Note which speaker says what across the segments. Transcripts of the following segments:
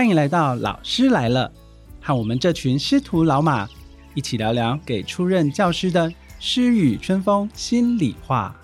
Speaker 1: 欢迎来到老师来了，和我们这群师徒老马一起聊聊给出任教师的诗与春风心里话。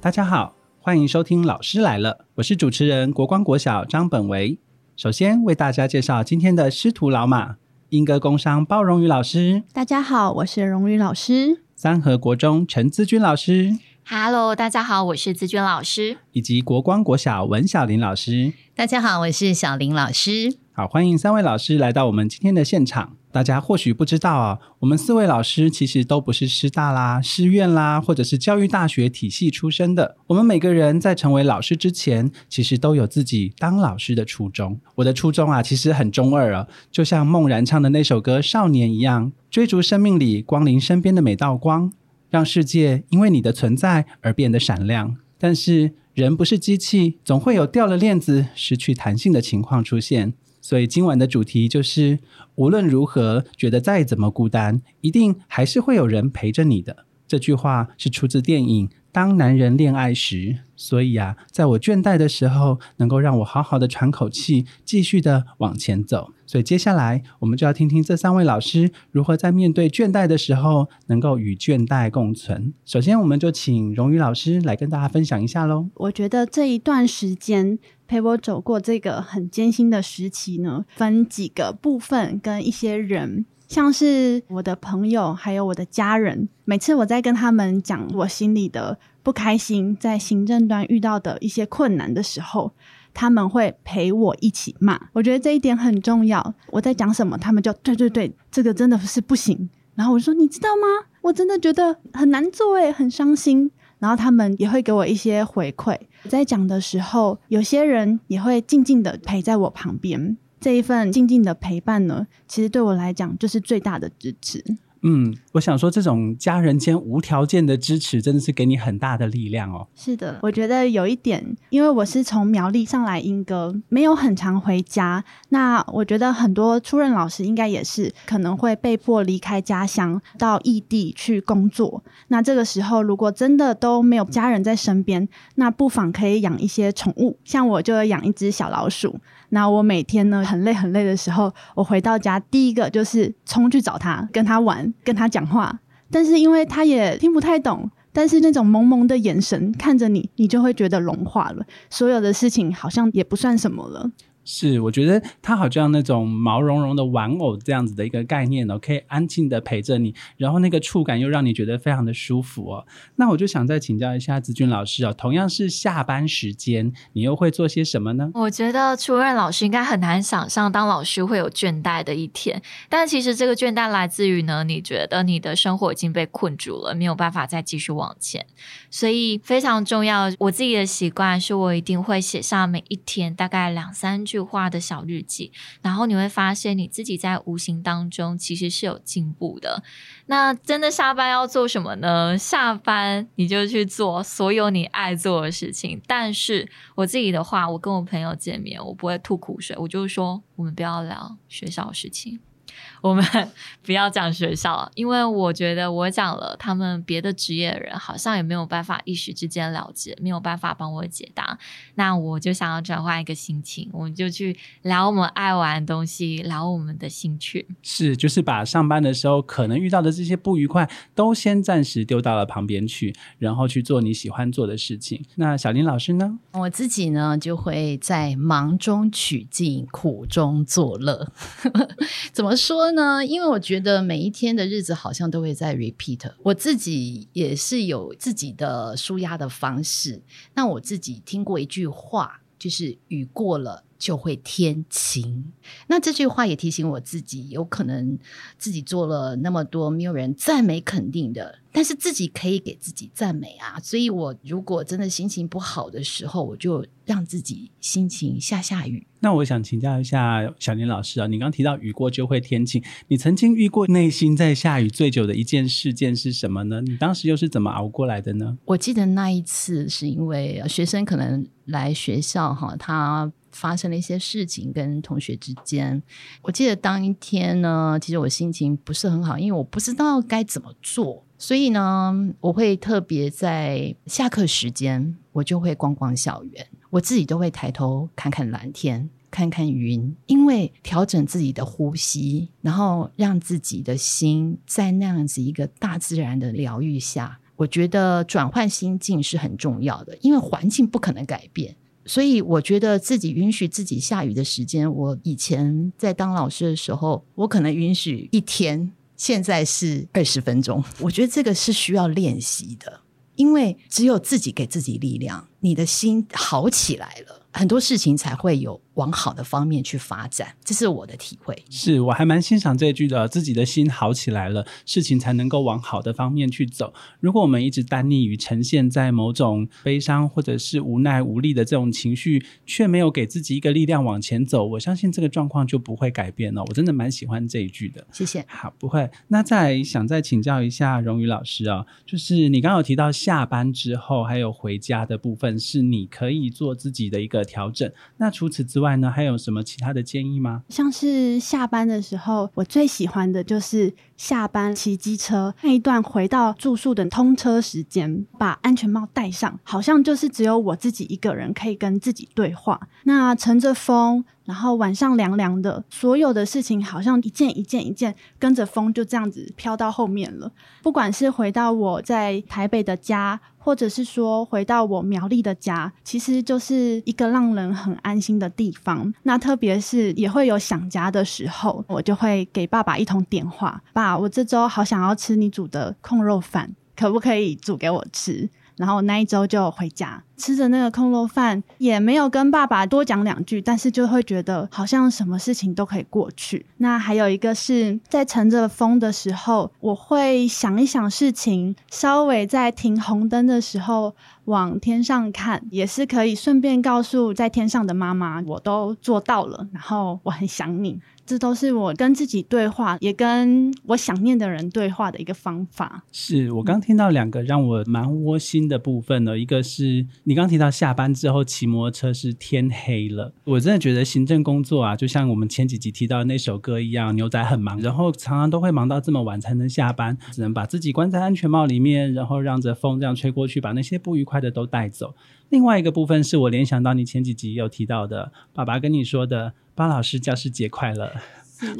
Speaker 1: 大家好，欢迎收听《老师来了》，我是主持人国光国小张本维。首先为大家介绍今天的师徒老马：英歌工商包荣宇老师，
Speaker 2: 大家好，我是荣宇老师；
Speaker 1: 三和国中陈资君老师
Speaker 3: ，Hello，大家好，我是资娟老师；
Speaker 1: 以及国光国小文小林老师，
Speaker 4: 大家好，我是小林老师。
Speaker 1: 好，欢迎三位老师来到我们今天的现场。大家或许不知道啊，我们四位老师其实都不是师大啦、师院啦，或者是教育大学体系出身的。我们每个人在成为老师之前，其实都有自己当老师的初衷。我的初衷啊，其实很中二啊，就像梦然唱的那首歌《少年》一样，追逐生命里光临身边的每道光，让世界因为你的存在而变得闪亮。但是人不是机器，总会有掉了链子、失去弹性的情况出现。所以今晚的主题就是：无论如何，觉得再怎么孤单，一定还是会有人陪着你的。这句话是出自电影《当男人恋爱时》。所以啊，在我倦怠的时候，能够让我好好的喘口气，继续的往前走。所以接下来，我们就要听听这三位老师如何在面对倦怠的时候，能够与倦怠共存。首先，我们就请荣誉老师来跟大家分享一下喽。
Speaker 2: 我觉得这一段时间陪我走过这个很艰辛的时期呢，分几个部分跟一些人。像是我的朋友，还有我的家人，每次我在跟他们讲我心里的不开心，在行政端遇到的一些困难的时候，他们会陪我一起骂。我觉得这一点很重要。我在讲什么，他们就对对对，这个真的是不行。然后我说，你知道吗？我真的觉得很难做，诶，很伤心。然后他们也会给我一些回馈。在讲的时候，有些人也会静静的陪在我旁边。这一份静静的陪伴呢，其实对我来讲就是最大的支持。
Speaker 1: 嗯，我想说，这种家人间无条件的支持，真的是给你很大的力量哦。
Speaker 2: 是的，我觉得有一点，因为我是从苗栗上来英歌，没有很常回家。那我觉得很多出任老师应该也是可能会被迫离开家乡到异地去工作。那这个时候，如果真的都没有家人在身边，那不妨可以养一些宠物，像我就养一只小老鼠。那我每天呢很累很累的时候，我回到家第一个就是冲去找他，跟他玩，跟他讲话。但是因为他也听不太懂，但是那种萌萌的眼神看着你，你就会觉得融化了，所有的事情好像也不算什么了。
Speaker 1: 是，我觉得它好像那种毛茸茸的玩偶这样子的一个概念哦，可以安静的陪着你，然后那个触感又让你觉得非常的舒服哦。那我就想再请教一下子君老师哦，同样是下班时间，你又会做些什么呢？
Speaker 3: 我觉得初任老师应该很难想象当老师会有倦怠的一天，但其实这个倦怠来自于呢，你觉得你的生活已经被困住了，没有办法再继续往前，所以非常重要。我自己的习惯是我一定会写下每一天大概两三句。画的小日记，然后你会发现你自己在无形当中其实是有进步的。那真的下班要做什么呢？下班你就去做所有你爱做的事情。但是我自己的话，我跟我朋友见面，我不会吐苦水，我就说我们不要聊学校的事情。我们 不要讲学校，因为我觉得我讲了，他们别的职业的人好像也没有办法一时之间了解，没有办法帮我解答。那我就想要转换一个心情，我们就去聊我们爱玩的东西，聊我们的兴趣。
Speaker 1: 是，就是把上班的时候可能遇到的这些不愉快，都先暂时丢到了旁边去，然后去做你喜欢做的事情。那小林老师呢？
Speaker 4: 我自己呢，就会在忙中取静，苦中作乐。怎么？说呢？因为我觉得每一天的日子好像都会在 repeat。我自己也是有自己的舒压的方式。那我自己听过一句话，就是雨过了就会天晴。那这句话也提醒我自己，有可能自己做了那么多没有人赞美肯定的。但是自己可以给自己赞美啊，所以我如果真的心情不好的时候，我就让自己心情下下雨。
Speaker 1: 那我想请教一下小林老师啊，你刚提到雨过就会天晴，你曾经遇过内心在下雨最久的一件事件是什么呢？你当时又是怎么熬过来的呢？
Speaker 4: 我记得那一次是因为学生可能来学校哈，他发生了一些事情跟同学之间。我记得当一天呢，其实我心情不是很好，因为我不知道该怎么做。所以呢，我会特别在下课时间，我就会逛逛校园，我自己都会抬头看看蓝天，看看云，因为调整自己的呼吸，然后让自己的心在那样子一个大自然的疗愈下，我觉得转换心境是很重要的，因为环境不可能改变。所以我觉得自己允许自己下雨的时间，我以前在当老师的时候，我可能允许一天。现在是二十分钟，我觉得这个是需要练习的，因为只有自己给自己力量，你的心好起来了，很多事情才会有。往好的方面去发展，这是我的体会。
Speaker 1: 是我还蛮欣赏这句的，自己的心好起来了，事情才能够往好的方面去走。如果我们一直单溺于呈现在某种悲伤或者是无奈无力的这种情绪，却没有给自己一个力量往前走，我相信这个状况就不会改变了。我真的蛮喜欢这一句的，
Speaker 4: 谢谢。
Speaker 1: 好，不会。那再想再请教一下荣宇老师啊，就是你刚刚有提到下班之后还有回家的部分，是你可以做自己的一个调整。那除此之外，呢，还有什么其他的建议吗？
Speaker 2: 像是下班的时候，我最喜欢的就是下班骑机车那一段回到住宿的通车时间，把安全帽戴上，好像就是只有我自己一个人可以跟自己对话。那乘着风。然后晚上凉凉的，所有的事情好像一件一件一件跟着风就这样子飘到后面了。不管是回到我在台北的家，或者是说回到我苗栗的家，其实就是一个让人很安心的地方。那特别是也会有想家的时候，我就会给爸爸一通电话：“爸，我这周好想要吃你煮的控肉饭，可不可以煮给我吃？”然后那一周就回家，吃着那个空肉饭，也没有跟爸爸多讲两句，但是就会觉得好像什么事情都可以过去。那还有一个是在乘着风的时候，我会想一想事情，稍微在停红灯的时候往天上看，也是可以顺便告诉在天上的妈妈，我都做到了，然后我很想你。这都是我跟自己对话，也跟我想念的人对话的一个方法。
Speaker 1: 是我刚听到两个让我蛮窝心的部分呢，一个是你刚提到下班之后骑摩托车是天黑了，我真的觉得行政工作啊，就像我们前几集提到的那首歌一样，牛仔很忙，然后常常都会忙到这么晚才能下班，只能把自己关在安全帽里面，然后让着风这样吹过去，把那些不愉快的都带走。另外一个部分是我联想到你前几集有提到的，爸爸跟你说的“巴老师教师节快乐”，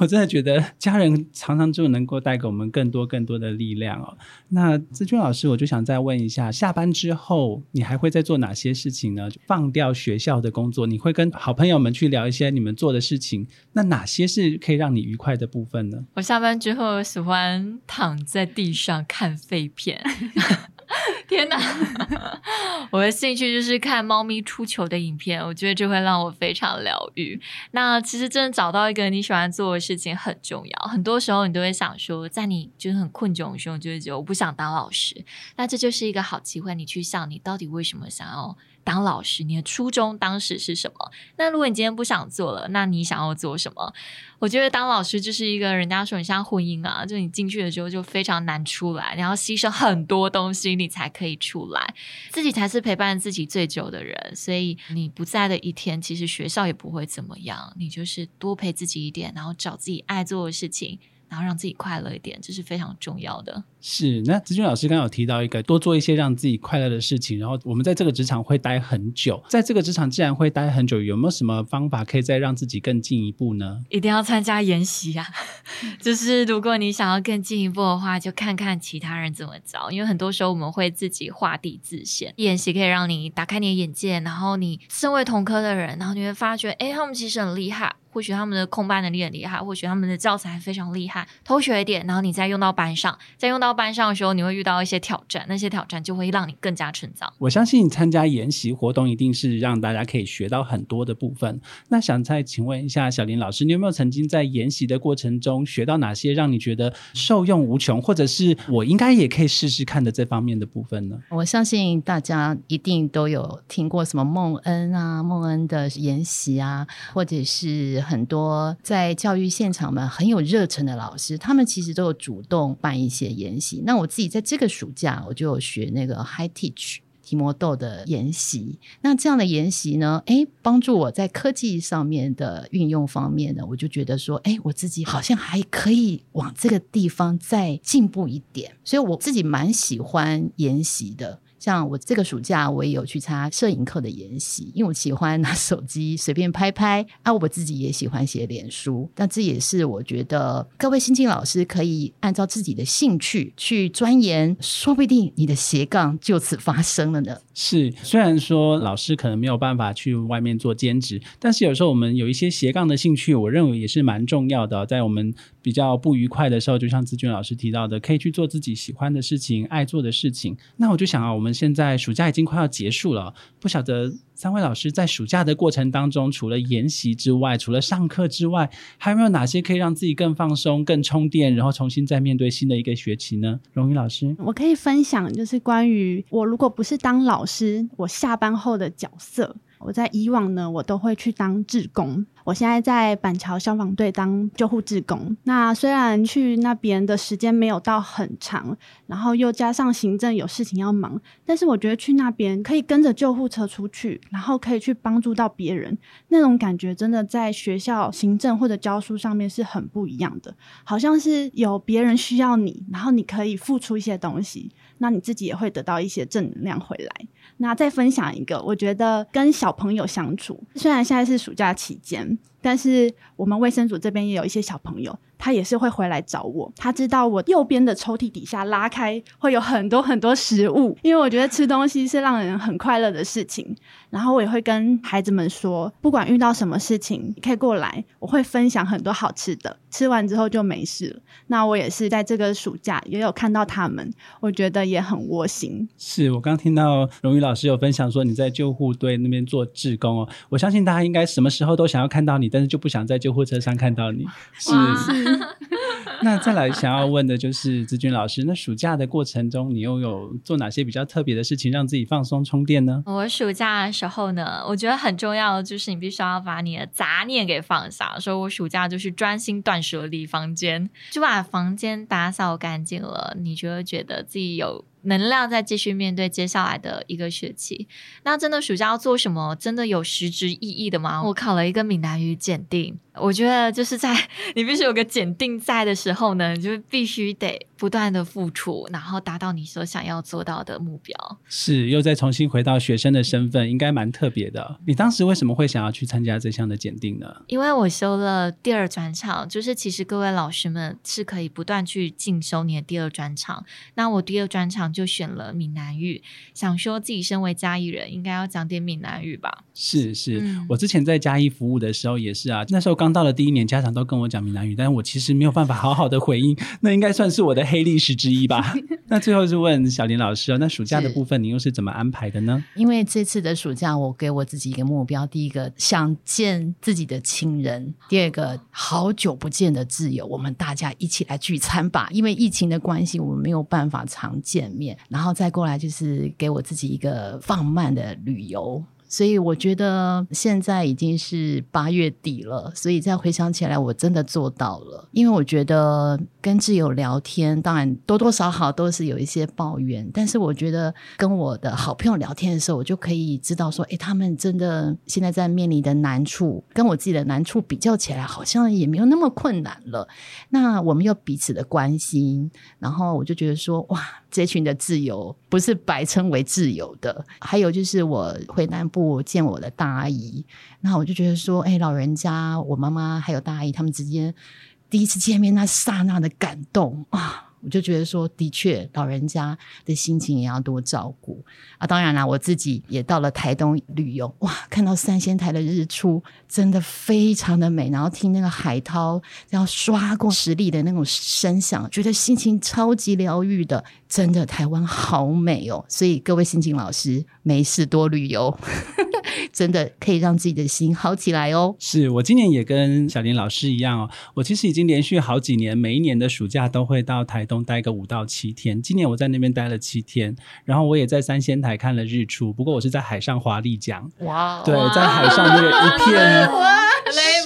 Speaker 1: 我真的觉得家人常常就能够带给我们更多更多的力量哦。那志军老师，我就想再问一下，下班之后你还会再做哪些事情呢？放掉学校的工作，你会跟好朋友们去聊一些你们做的事情。那哪些是可以让你愉快的部分呢？
Speaker 3: 我下班之后喜欢躺在地上看废片。天哪！我的兴趣就是看猫咪出球的影片，我觉得这会让我非常疗愈。那其实真的找到一个你喜欢做的事情很重要。很多时候你都会想说，在你就是很困窘的时候，就会觉得我不想当老师。那这就是一个好机会，你去想你到底为什么想要。当老师，你的初衷当时是什么？那如果你今天不想做了，那你想要做什么？我觉得当老师就是一个人家说你像婚姻啊，就你进去的时候就非常难出来，你要牺牲很多东西，你才可以出来。自己才是陪伴自己最久的人，所以你不在的一天，其实学校也不会怎么样。你就是多陪自己一点，然后找自己爱做的事情。然后让自己快乐一点，这是非常重要的。
Speaker 1: 是，那子君老师刚刚有提到一个，多做一些让自己快乐的事情。然后我们在这个职场会待很久，在这个职场既然会待很久，有没有什么方法可以再让自己更进一步呢？
Speaker 3: 一定要参加研习啊！就是如果你想要更进一步的话，就看看其他人怎么着。因为很多时候我们会自己画地自限，研习可以让你打开你的眼界，然后你身为同科的人，然后你会发觉，哎，他们其实很厉害。或许他们的控班能力很厉害，或许他们的教材非常厉害，偷学一点，然后你再用到班上，再用到班上的时候，你会遇到一些挑战，那些挑战就会让你更加成长。
Speaker 1: 我相信参加研习活动一定是让大家可以学到很多的部分。那想再请问一下小林老师，你有没有曾经在研习的过程中学到哪些让你觉得受用无穷，或者是我应该也可以试试看的这方面的部分呢？
Speaker 4: 我相信大家一定都有听过什么孟恩啊，孟恩的研习啊，或者是。很多在教育现场们很有热忱的老师，他们其实都有主动办一些研习。那我自己在这个暑假，我就有学那个 High Teach。提摩豆的研习。那这样的研习呢，诶，帮助我在科技上面的运用方面呢，我就觉得说，诶，我自己好像还可以往这个地方再进步一点，所以我自己蛮喜欢研习的。像我这个暑假，我也有去参加摄影课的研习，因为我喜欢拿手机随便拍拍啊。我自己也喜欢写脸书，那这也是我觉得各位新进老师可以按照自己的兴趣去钻研，说不定你的斜杠就此发生了呢。
Speaker 1: 是，虽然说老师可能没有办法去外面做兼职，但是有时候我们有一些斜杠的兴趣，我认为也是蛮重要的。在我们比较不愉快的时候，就像志娟老师提到的，可以去做自己喜欢的事情、爱做的事情。那我就想啊，我们现在暑假已经快要结束了，不晓得三位老师在暑假的过程当中，除了研习之外，除了上课之外，还有没有哪些可以让自己更放松、更充电，然后重新再面对新的一个学期呢？荣誉老师，
Speaker 2: 我可以分享，就是关于我如果不是当老师，我下班后的角色。我在以往呢，我都会去当志工。我现在在板桥消防队当救护志工。那虽然去那边的时间没有到很长，然后又加上行政有事情要忙，但是我觉得去那边可以跟着救护车出去，然后可以去帮助到别人，那种感觉真的在学校行政或者教书上面是很不一样的。好像是有别人需要你，然后你可以付出一些东西，那你自己也会得到一些正能量回来。那再分享一个，我觉得跟小朋友相处，虽然现在是暑假期间，但是我们卫生组这边也有一些小朋友。他也是会回来找我，他知道我右边的抽屉底下拉开会有很多很多食物，因为我觉得吃东西是让人很快乐的事情。然后我也会跟孩子们说，不管遇到什么事情，你可以过来，我会分享很多好吃的，吃完之后就没事了。那我也是在这个暑假也有看到他们，我觉得也很窝心。
Speaker 1: 是我刚听到荣誉老师有分享说你在救护队那边做志工哦，我相信大家应该什么时候都想要看到你，但是就不想在救护车上看到你。是。那再来想要问的就是子君老师，那暑假的过程中，你又有做哪些比较特别的事情，让自己放松充电呢？
Speaker 3: 我暑假的时候呢，我觉得很重要的就是你必须要把你的杂念给放下。所以我暑假就是专心断舍离房间，就把房间打扫干净了，你就会觉得自己有。能量再继续面对接下来的一个学期，那真的暑假要做什么？真的有实质意义的吗？我考了一个闽南语检定，我觉得就是在你必须有个检定在的时候呢，就必须得不断的付出，然后达到你所想要做到的目标。
Speaker 1: 是，又再重新回到学生的身份，应该蛮特别的。你当时为什么会想要去参加这项的检定呢？
Speaker 3: 因为我修了第二专场，就是其实各位老师们是可以不断去进修你的第二专场。那我第二专场。就选了闽南语，想说自己身为嘉义人，应该要讲点闽南语吧。
Speaker 1: 是是，我之前在嘉义服务的时候也是啊，那时候刚到了第一年，家长都跟我讲闽南语，但是我其实没有办法好好的回应，那应该算是我的黑历史之一吧。那最后是问小林老师哦，那暑假的部分你又是怎么安排的呢？
Speaker 4: 因为这次的暑假，我给我自己一个目标，第一个想见自己的亲人，第二个好久不见的挚友，我们大家一起来聚餐吧。因为疫情的关系，我们没有办法常见面。然后再过来就是给我自己一个放慢的旅游。所以我觉得现在已经是八月底了，所以再回想起来，我真的做到了。因为我觉得跟挚友聊天，当然多多少少都是有一些抱怨，但是我觉得跟我的好朋友聊天的时候，我就可以知道说，哎，他们真的现在在面临的难处，跟我自己的难处比较起来，好像也没有那么困难了。那我们又彼此的关心，然后我就觉得说，哇，这群的自由不是白称为自由的。还有就是我回南部。见我的大阿姨，那我就觉得说，哎，老人家，我妈妈还有大阿姨，他们之间第一次见面那刹那的感动啊。我就觉得说，的确，老人家的心情也要多照顾啊。当然啦，我自己也到了台东旅游，哇，看到三仙台的日出，真的非常的美。然后听那个海涛要刷过石砾的那种声响，觉得心情超级疗愈的。真的，台湾好美哦。所以各位心情老师，没事多旅游。真的可以让自己的心好起来哦。
Speaker 1: 是我今年也跟小林老师一样哦，我其实已经连续好几年，每一年的暑假都会到台东待个五到七天。今年我在那边待了七天，然后我也在三仙台看了日出。不过我是在海上华丽奖，哇，对，在海上那个一片。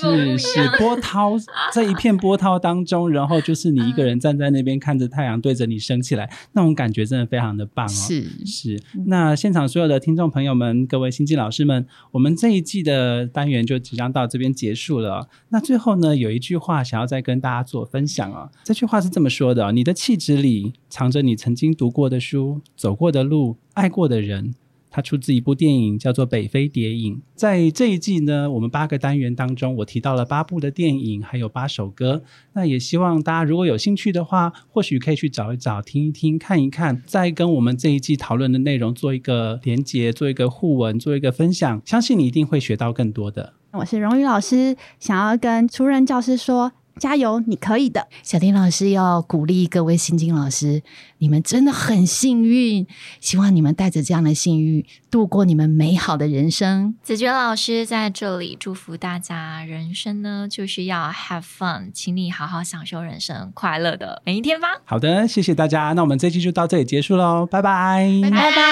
Speaker 1: 是是 波涛，在一片波涛当中，然后就是你一个人站在那边看着太阳对着你升起来，那种感觉真的非常的棒哦。
Speaker 4: 是
Speaker 1: 是，那现场所有的听众朋友们，各位新进老师们，我们这一季的单元就即将到这边结束了。那最后呢，有一句话想要再跟大家做分享哦。这句话是这么说的：你的气质里藏着你曾经读过的书、走过的路、爱过的人。它出自一部电影，叫做《北非谍影》。在这一季呢，我们八个单元当中，我提到了八部的电影，还有八首歌。那也希望大家如果有兴趣的话，或许可以去找一找、听一听、看一看，再跟我们这一季讨论的内容做一个连接，做一个互文，做一个分享。相信你一定会学到更多的。
Speaker 2: 我是荣誉老师，想要跟初任教师说。加油，你可以的！
Speaker 4: 小丁老师要鼓励各位新进老师，你们真的很幸运，希望你们带着这样的幸运度过你们美好的人生。
Speaker 3: 子爵老师在这里祝福大家，人生呢就是要 have fun，请你好好享受人生，快乐的每一天吧。
Speaker 1: 好的，谢谢大家，那我们这期就到这里结束喽，拜拜，
Speaker 3: 拜拜。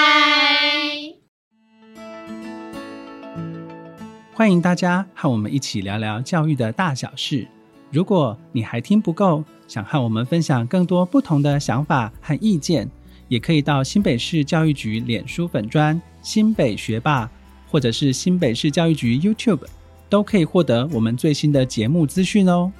Speaker 1: 欢迎大家和我们一起聊聊教育的大小事。如果你还听不够，想和我们分享更多不同的想法和意见，也可以到新北市教育局脸书粉专新北学霸，或者是新北市教育局 YouTube，都可以获得我们最新的节目资讯哦。